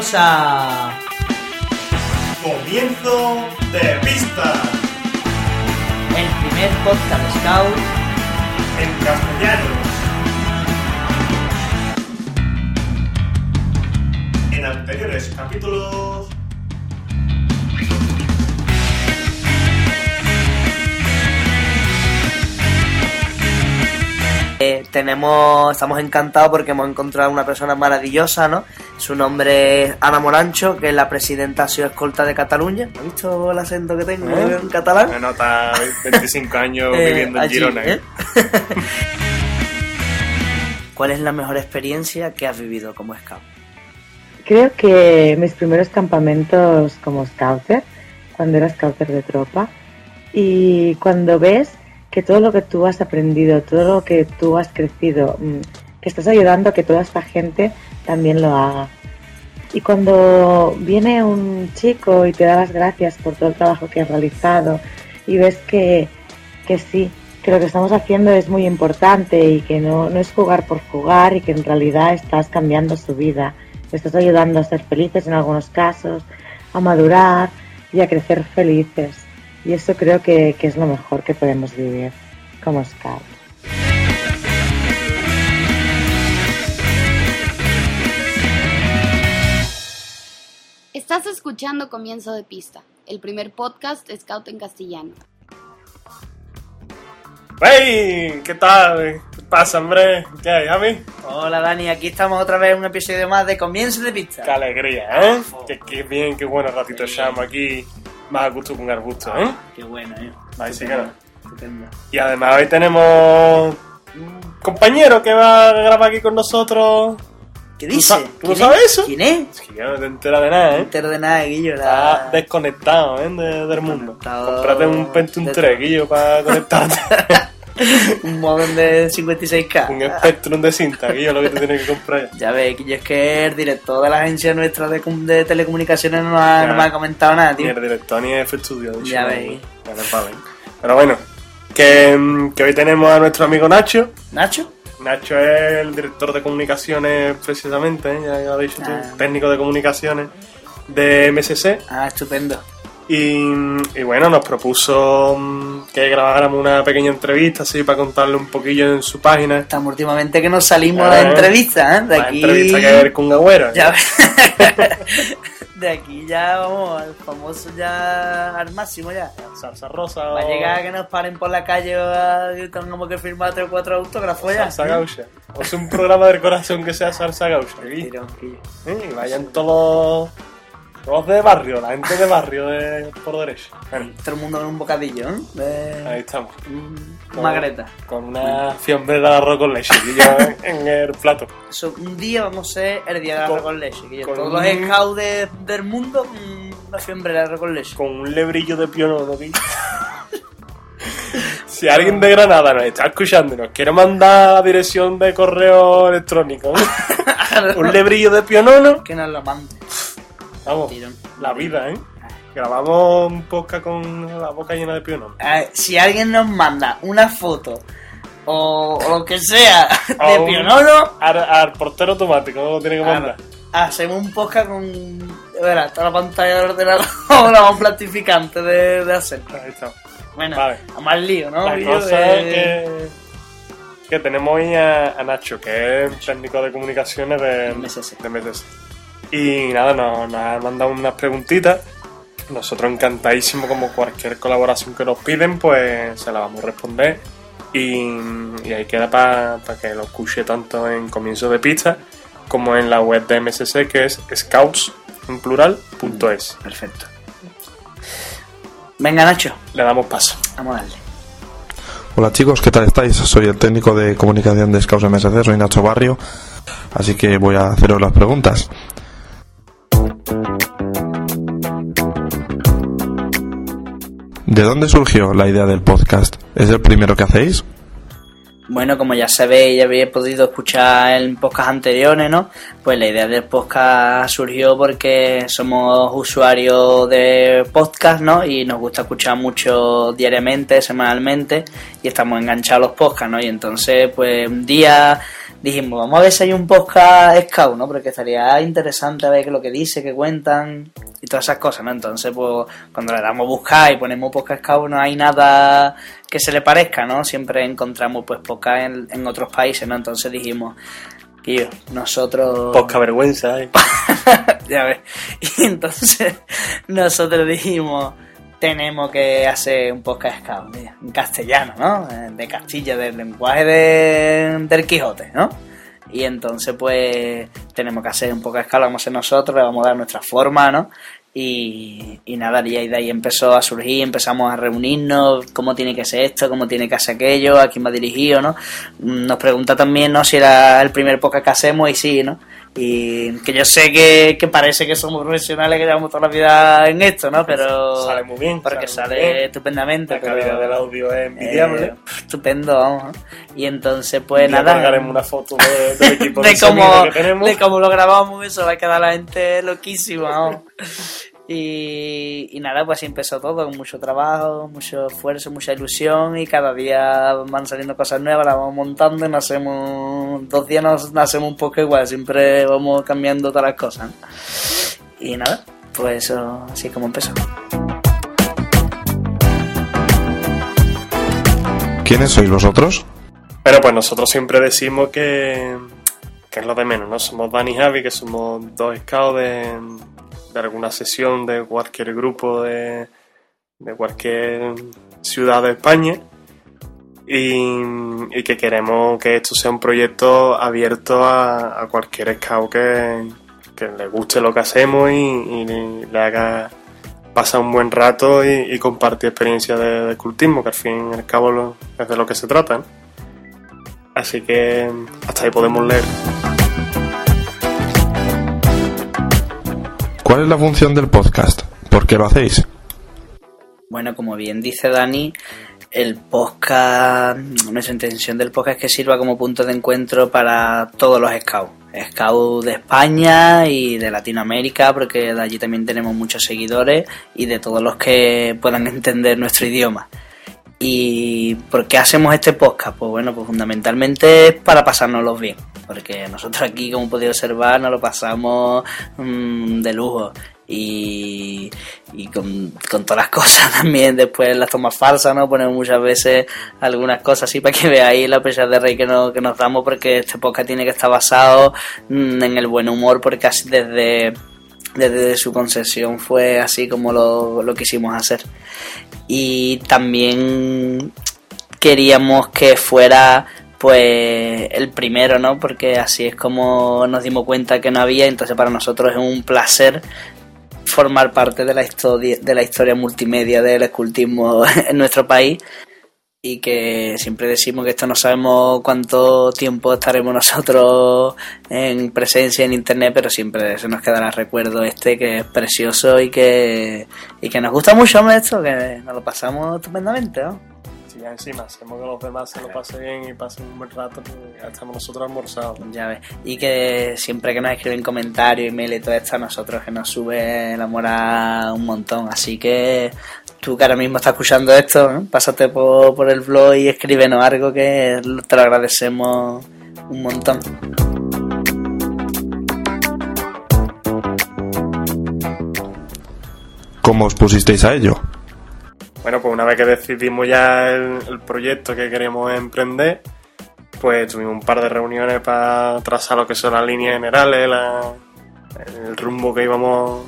Bienvenidos a Comienzo de pista el primer podcast Scout en castellano. En anteriores capítulos. Eh, tenemos, estamos encantados porque hemos encontrado una persona maravillosa, ¿no? Su nombre es Ana Morancho, que es la presidenta Asio Escolta de Cataluña. ¿Has visto el acento que tengo ¿Eh? en catalán? Me nota 25 años Eh, viviendo en allí, Girona. ¿eh? ¿eh? ¿Cuál es la mejor experiencia que has vivido como scout? Creo que mis primeros campamentos como scouter, cuando era scouter de tropa, y cuando ves que todo lo que tú has aprendido, todo lo que tú has crecido, mm, que estás ayudando a que toda esta gente también lo haga. Y cuando viene un chico y te da las gracias por todo el trabajo que has realizado y ves que, que sí, que lo que estamos haciendo es muy importante y que no, no es jugar por jugar y que en realidad estás cambiando su vida, estás ayudando a ser felices en algunos casos, a madurar y a crecer felices. Y eso creo que, que es lo mejor que podemos vivir como scout. Estás escuchando Comienzo de Pista, el primer podcast Scout en castellano. ¡Hey! ¿Qué tal? ¿Qué pasa, hombre? ¿Qué hay, Javi? Hola Dani, aquí estamos otra vez en un episodio más de Comienzo de Pista. ¡Qué alegría, eh! Qué, qué bien, qué bueno ratito echamos aquí. Más a gusto con arbusto, ¿eh? Qué bueno, ¿eh? Ahí sí no. Y además hoy tenemos un compañero que va a grabar aquí con nosotros. ¿Qué ¿Tú dice? tú ¿Quién sabes es? eso? ¿Quién es? Es que yo no te enteras de nada, No ¿eh? entero de nada, Guillo. Está La... desconectado, ¿eh? de- del mundo. Comprate un Pentium de 3, Guillo, para conectarte. un modem de 56K. un Spectrum de cinta, Guillo, lo que te tienes que comprar. Ya ves, Guillo, es que el director de la agencia nuestra de, com- de telecomunicaciones no, ha- no me ha comentado nada, Ni tío. el director ni F Studio. de hecho, Ya no- veis. Pero bueno, que, mm, que hoy tenemos a nuestro amigo Nacho. ¿Nacho? Nacho es el director de comunicaciones, precisamente, ¿eh? ya, ya lo has dicho tú, Ah. técnico de comunicaciones de MSC. Ah, estupendo. Y, y bueno, nos propuso mm, que grabáramos una pequeña entrevista así para contarle un poquillo en su página. Estamos últimamente que nos salimos Eh, de entrevistas, ¿eh? De Una aquí... entrevista que ver con Agüero. Ya. De aquí ya vamos, al famoso ya al máximo ya. Salsa rosa Va a llegar a que nos paren por la calle y tengamos que firmar tres o cuatro autógrafos ya. salsa gaucha. O sea, un programa del corazón que sea salsa gaucha. ¿Eh? Y vayan todos, todos de barrio, la gente de barrio de, por derecho. Bueno, Todo el mundo con un bocadillo, ¿eh? De... ahí estamos. Mm, Magreta. Con una fiambrera de arroz con leche y yo en, el plato. Eso, un día vamos a ser el día de Con- arroz con leche. Que yo- con todos los un- scouts de- del mundo, una fiambre de arroz con leche. Con un lebrillo de pionono, tío. Si alguien de Granada nos está escuchando y nos quiere mandar la dirección de correo electrónico, un lebrillo de pionono, Que nos lo mande. Vamos, Tirón. la vida, ¿eh? Grabamos un podcast con la boca llena de pionono. A ver, si alguien nos manda una foto o, o lo que sea de un- pionono, Al, al portero automático, no lo tiene que mandar. hacemos un podcast con. Verá, toda la pantalla del ordenador la vamos plastificante de, de hacer. Ahí está. Bueno, Vale. a más lío, ¿no? La Lío cosa de- es que, que tenemos hoy a, a Nacho, que es técnico de comunicaciones de de MSS. Y nada, nos, nos ha mandado unas preguntitas. Nosotros encantadísimos, como cualquier colaboración que nos piden, pues se la vamos a responder. Y, y ahí queda para que lo escuche tanto en comienzo de pista como en la web de MSC que es scouts en plural.es. Perfecto. Venga, Nacho, Le damos paso. vamos a darle. Hola chicos, ¿qué tal estáis? Soy el técnico de comunicación de Scouts MSC, soy Nacho Barrio, así que voy a haceros las preguntas. ¿De dónde surgió la idea del podcast? ¿Es el primero que hacéis? Bueno, como ya sabéis, ya habéis podido escuchar en podcast anteriores, ¿no? Pues la idea del podcast surgió porque somos usuarios de podcast, ¿no? Y nos gusta escuchar mucho diariamente, semanalmente, y estamos enganchados a los podcasts, ¿no? Y entonces, pues un día dijimos, vamos a ver si hay un podcast scout, ¿no? Porque estaría interesante ver qué es lo que dice, qué cuentan y todas esas cosas, ¿no? Entonces, pues cuando le damos a buscar y ponemos podcast scout no hay nada que se le parezca, ¿no? Siempre encontramos pues podcast en, en otros países, ¿no? Entonces dijimos, tío, nosotros... Poca vergüenza, ¿eh? ya ves. Y entonces nosotros dijimos, tenemos que hacer un podcast scout, en castellano, ¿no? Eh, De Castilla, del lenguaje de, del Quijote, ¿no? Y entonces, pues, tenemos que hacer un podcast scout, vamos a hacer nosotros, le vamos a dar nuestra forma, ¿no? Y, y nada, y de ahí empezó a surgir, empezamos a reunirnos, cómo tiene que ser esto, cómo tiene que ser aquello, a quién va dirigido, ¿no? Nos pregunta también, ¿no? Si era el primer podcast que hacemos y sí, ¿no? Y que yo sé que, que parece que somos profesionales, que llevamos toda la vida en esto, ¿no? Pero... Sale muy bien, Porque sale sale, bien. estupendamente. La pero, calidad del audio es envidiable. eh, estupendo, vamos. Y entonces, pues día nada. colgaremos una foto de- del equipo de, de cómo, que tenemos. de cómo lo grabamos, eso va a quedar la gente loquísima. vamos. Y, y nada, pues así empezó todo, con mucho trabajo, mucho esfuerzo, mucha ilusión y cada día van saliendo cosas nuevas, las vamos montando y nos hacemos, dos días nos, hacemos un poco igual, siempre vamos cambiando todas las cosas. ¿no? Y nada, pues eso, así es como empezó. ¿Quiénes sois vosotros? Pero pues nosotros siempre decimos que, que es lo de menos, ¿no? Somos Dani y Javi, que somos dos scouts de, de alguna sesión de cualquier grupo de, de cualquier ciudad de España. Y, que queremos que esto sea un proyecto abierto a, a cualquier scout que, que le guste lo que hacemos y, le haga pasar un buen rato y, y compartir experiencias de, cultismo, que al fin y al cabo es de lo que se trata. Así que hasta ahí podemos leer. ¿Cuál es la función del podcast? ¿Por qué lo hacéis? Bueno, como bien dice Dani, el podcast, nuestra intención del podcast es que sirva como punto de encuentro para todos los scouts. Scouts de España y de Latinoamérica, porque de allí también tenemos muchos seguidores y de todos los que puedan entender nuestro idioma. ¿Y por qué hacemos este podcast? Pues bueno, pues fundamentalmente es para pasárnoslo bien. Porque nosotros aquí, como podéis observar, nos lo pasamos mm, de lujo. Y, y con, con todas las cosas también, después las tomas falsas, ¿no? Ponemos muchas veces algunas cosas así para que veáis la presa de rey que nos, que nos damos, porque este podcast tiene que estar basado mm, en el buen humor, porque así desde, desde su concesión fue así como lo, lo quisimos hacer. Y también queríamos que fuera pues el primero, ¿no? Porque así es como nos dimos cuenta que no había, entonces para nosotros es un placer formar parte de la historia de la historia multimedia del escultismo en nuestro país y que siempre decimos que esto no sabemos cuánto tiempo estaremos nosotros en presencia en internet, pero siempre se nos quedará recuerdo este que es precioso y que, y que nos gusta mucho esto, que nos lo pasamos estupendamente, ¿no? Ya encima hacemos que los demás se lo pasen bien y pasen un buen rato, pues ya estamos nosotros almorzados. Ya ves. Y que siempre que nos escriben comentarios, email y todo esto, a nosotros que nos sube la moral un montón. Así que tú que ahora mismo estás escuchando esto, ¿no? pásate por, por el blog y escríbenos algo que te lo agradecemos un montón. ¿Cómo os pusisteis a ello? Bueno, pues una vez que decidimos ya el, el proyecto que queríamos emprender, pues tuvimos un par de reuniones para trazar lo que son las líneas generales, la- el rumbo que íbamos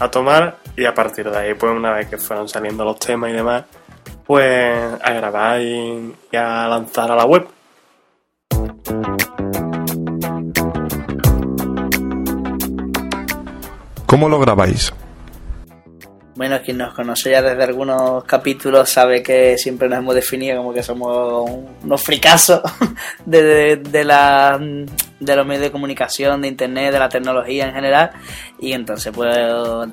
a tomar y a partir de ahí, pues una vez que fueron saliendo los temas y demás, pues a grabar y, y a lanzar a la web. ¿Cómo lo grabáis? Bueno, quien nos conoce ya desde algunos capítulos sabe que siempre nos hemos definido como que somos unos fricazos de, de, de la, de los medios de comunicación, de internet, de la tecnología en general. Y entonces, pues,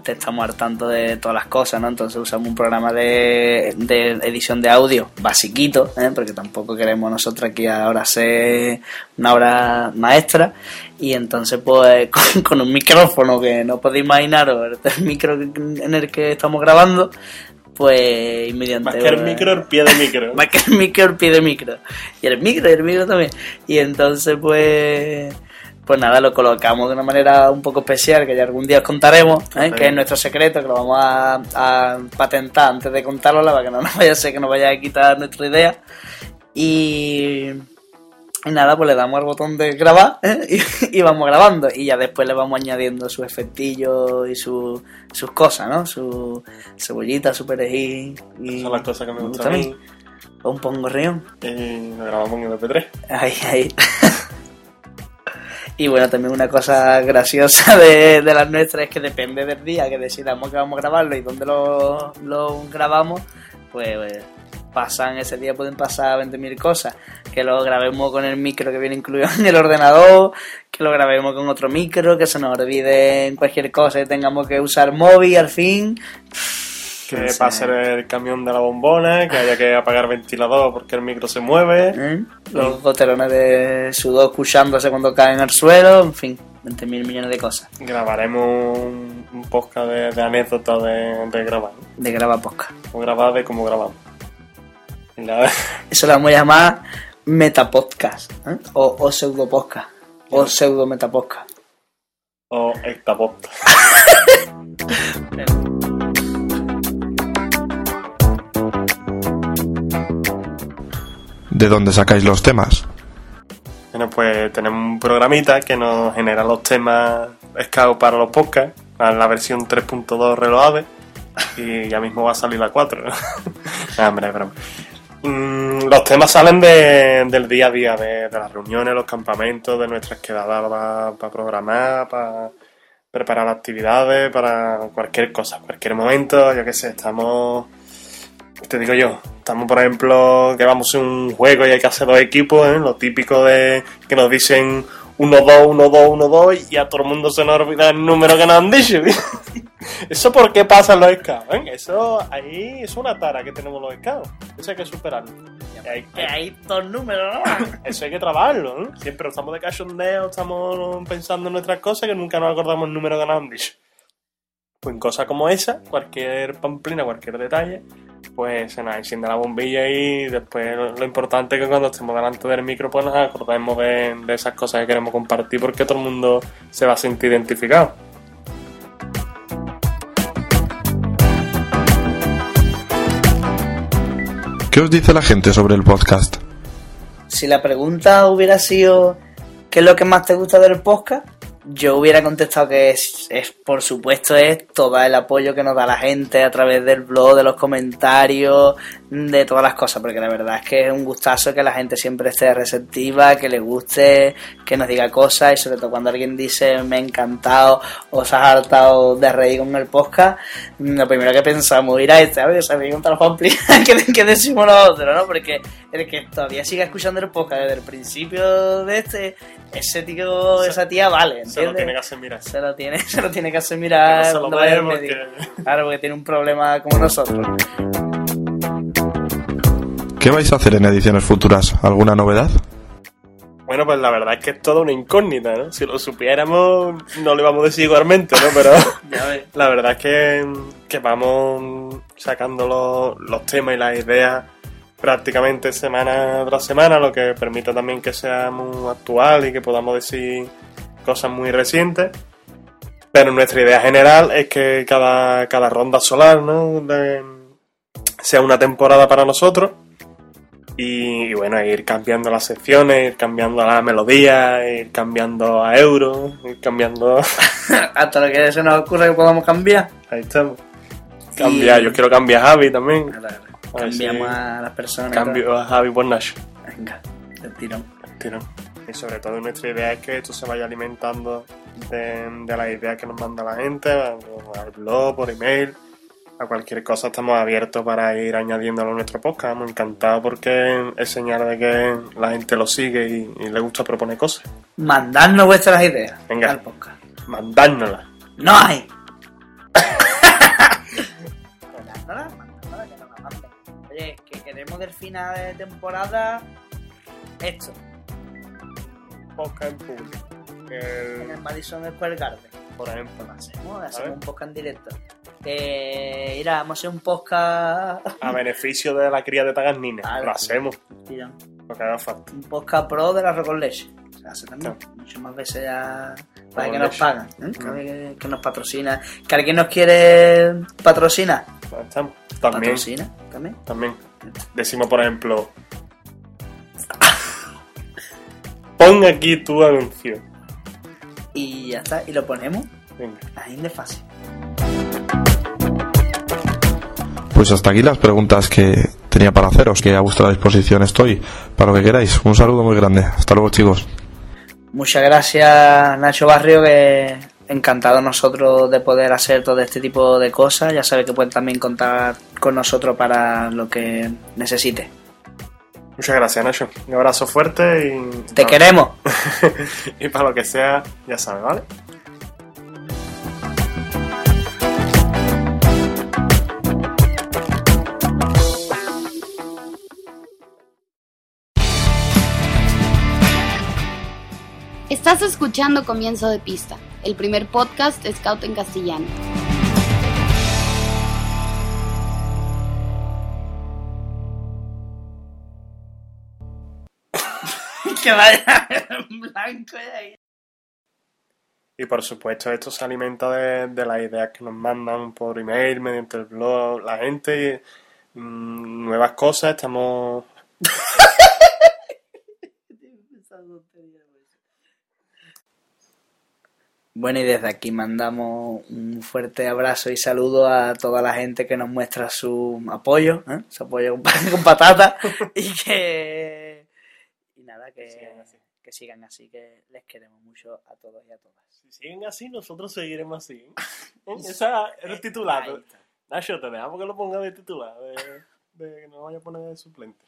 estamos al tanto de todas las cosas, ¿no? Entonces usamos un programa de, de edición de audio basiquito, ¿eh? porque tampoco queremos nosotros aquí ahora ser una obra maestra. Y entonces, pues, con, con un micrófono que no podéis imaginaros, el micro en el que estamos grabando, pues mediante Más que el micro, el pie de micro. más que el micro, el pie de micro. Y el micro, y el micro también. Y entonces, pues, pues nada, lo colocamos de una manera un poco especial, que ya algún día os contaremos, ¿eh? que es nuestro secreto, que lo vamos a, a patentar antes de contarlo, para que no nos vaya a ser que nos vaya a quitar nuestra idea. Y, y nada, pues le damos al botón de grabar ¿eh? y, y vamos grabando. Y ya después le vamos añadiendo sus efectillos y su- sus cosas, ¿no? Su cebollita, su perejil. Y Son las cosas que me gustan a mí. O un pongorrión. Y lo grabamos en MP3. Ahí, ahí. Y bueno, también una cosa graciosa de, de las nuestras es que depende del día que decidamos que vamos a grabarlo y dónde lo, lo grabamos, pues, eh, pasan, ese día pueden pasar 20.000 cosas. Que lo grabemos con el micro que viene incluido en el ordenador, que lo grabemos con otro micro, que se nos olvide en cualquier cosa y tengamos que usar móvil al fin. Que pase el camión de la bombona, que haya que apagar ventilador porque el micro se mueve. ¿eh? Los goterones de sudor escuchándose cuando caen al suelo, en fin, 20.000 millones de cosas. Grabaremos un, un podcast de, de anécdotas de, de grabar. De grabar podcast. O grabar de cómo grabamos. Eso lo vamos a llamar metapodcast, ¿eh? o, o pseudo podcast, o pseudo metapodcast. o hectapod. ¿De dónde sacáis los temas? Bueno, pues tenemos un programita que nos genera los temas scout para los podcasts, la versión 3.2 reloadable, y ya mismo va a salir la 4. no, hombre, es broma. Mm, los temas salen de- del día a día, de, de las reuniones, los campamentos, de nuestras quedadas para programar, para preparar actividades, para cualquier cosa, cualquier momento, yo qué sé, estamos te digo yo, estamos por ejemplo que vamos a un juego y hay que hacer dos equipos, ¿eh? lo típico de que nos dicen 1-2, 1-2, 1-2 y a todo el mundo se nos olvida el número que nos han dicho. ¿Eso por qué pasa en los scouts? eh? Eso ahí es una tara que tenemos los scouts. Eso hay que superarlo. Hay- Que hay dos números, ¿no? eso hay que trabajarlo. ¿eh? Siempre estamos de cachondeo, estamos pensando en nuestras cosas que nunca nos acordamos el número que nos han dicho. Pues en cosas como esa, cualquier pamplina, cualquier detalle, pues se nos enciende la bombilla y después lo, lo importante es que cuando estemos delante del micro pues nos acordemos de, de esas cosas que queremos compartir porque todo el mundo se va a sentir identificado. ¿Qué os dice la gente sobre el podcast? Si la pregunta hubiera sido ¿qué es lo que más te gusta del podcast? Yo hubiera contestado que es, es, por supuesto es todo el apoyo que nos da la gente a través del blog, de los comentarios, de todas las cosas, porque la verdad es que es un gustazo que la gente siempre esté receptiva, que le guste, que nos diga cosas y sobre todo cuando alguien dice me ha encantado o se ha hartado de reír con el podcast, lo primero que pensamos ir este, a ver, se me pamplinas que, que decimos nosotros, ¿no? Porque el que todavía siga escuchando el podcast desde el principio de este, ese tío, esa tía vale, Se lo ¿entiendes? tiene que hacer mirar. Se lo tiene, se lo tiene que hacer mirar Que no se lo vaya porque- Claro, porque tiene un problema como nosotros. ¿Qué vais a hacer en ediciones futuras? ¿Alguna novedad? Bueno, pues la verdad es que es toda una incógnita, ¿no? Si lo supiéramos, no lo íbamos a decir igualmente, ¿no? Pero la verdad es que, que vamos sacando los, los temas y las ideas prácticamente semana tras semana, lo que permite también que sea muy actual y que podamos decir cosas muy recientes. Pero nuestra idea general es que cada, cada ronda solar, ¿no? De- sea una temporada para nosotros. Y, y bueno, ir cambiando las secciones, ir cambiando la melodía, ir cambiando a euro, ir cambiando. Hasta lo que se nos ocurra que podamos cambiar. Ahí estamos. Cambiar, Y- yo quiero cambiar a Javi también. A A ver Cambiamos a las personas. Cambio a Javi por Nacho. Venga, del tirón. Tiro. Y sobre todo nuestra idea es que esto se vaya alimentando de, de las ideas que nos manda la gente, al blog, por email, a cualquier cosa estamos abiertos para ir añadiéndolo a nuestro podcast. Hemos encantado porque es señal de que la gente lo sigue y, y le gusta proponer cosas. Mandadnos vuestras ideas Venga. al podcast. Mandárnoslas. ¡No hay! Queremos del final de temporada esto, Podcast en público. en El- Madison Square Garden. por ejemplo. Lo hacemos, hacemos un podcast en directo. Que, mira, vamos a hacer un podcast... A beneficio de la cría de tagarnina. Vale. Lo hacemos, Mira, lo que haga falta. un podcast pro de la con leche. Se hace también. Muchas más veces ya para que nos pagan. ¿eh? Que, que nos patrocina. Que alguien nos quiere patrocinar. Ahí estamos. También, Patrocina también. también. Decimos, por ejemplo, pon aquí tu anuncio. Y ya está. Y lo ponemos Venga. ahí de fácil. Pues hasta aquí las preguntas que tenía para haceros, que a vuestra disposición estoy para lo que queráis. Un saludo muy grande. Hasta luego chicos. Muchas gracias, Nacho Barrio, que encantado nosotros de poder hacer todo este tipo de cosas. Ya sabes que pueden también contar con nosotros para lo que necesite. Muchas gracias, Nacho. Un abrazo fuerte y. Te queremos. y para lo que sea, ya sabes, ¿vale? Estás escuchando Comienzo de Pista, el primer podcast Scout en castellano. que vaya en blanco y ahí. Y por supuesto, esto se alimenta de, de las ideas que nos mandan por email, mediante el blog, la gente. y, mm, nuevas cosas, estamos. Bueno, y desde aquí mandamos un fuerte abrazo y saludo a toda la gente que nos muestra su apoyo, ¿eh? su apoyo con, con patata y que y nada que, sigan así. que sigan así, que les queremos mucho a todos y a todas. Si siguen así, nosotros seguiremos así. Esa era el titular. Nacho, te dejamos que lo ponga de titular, de, de que no vaya a poner de suplente.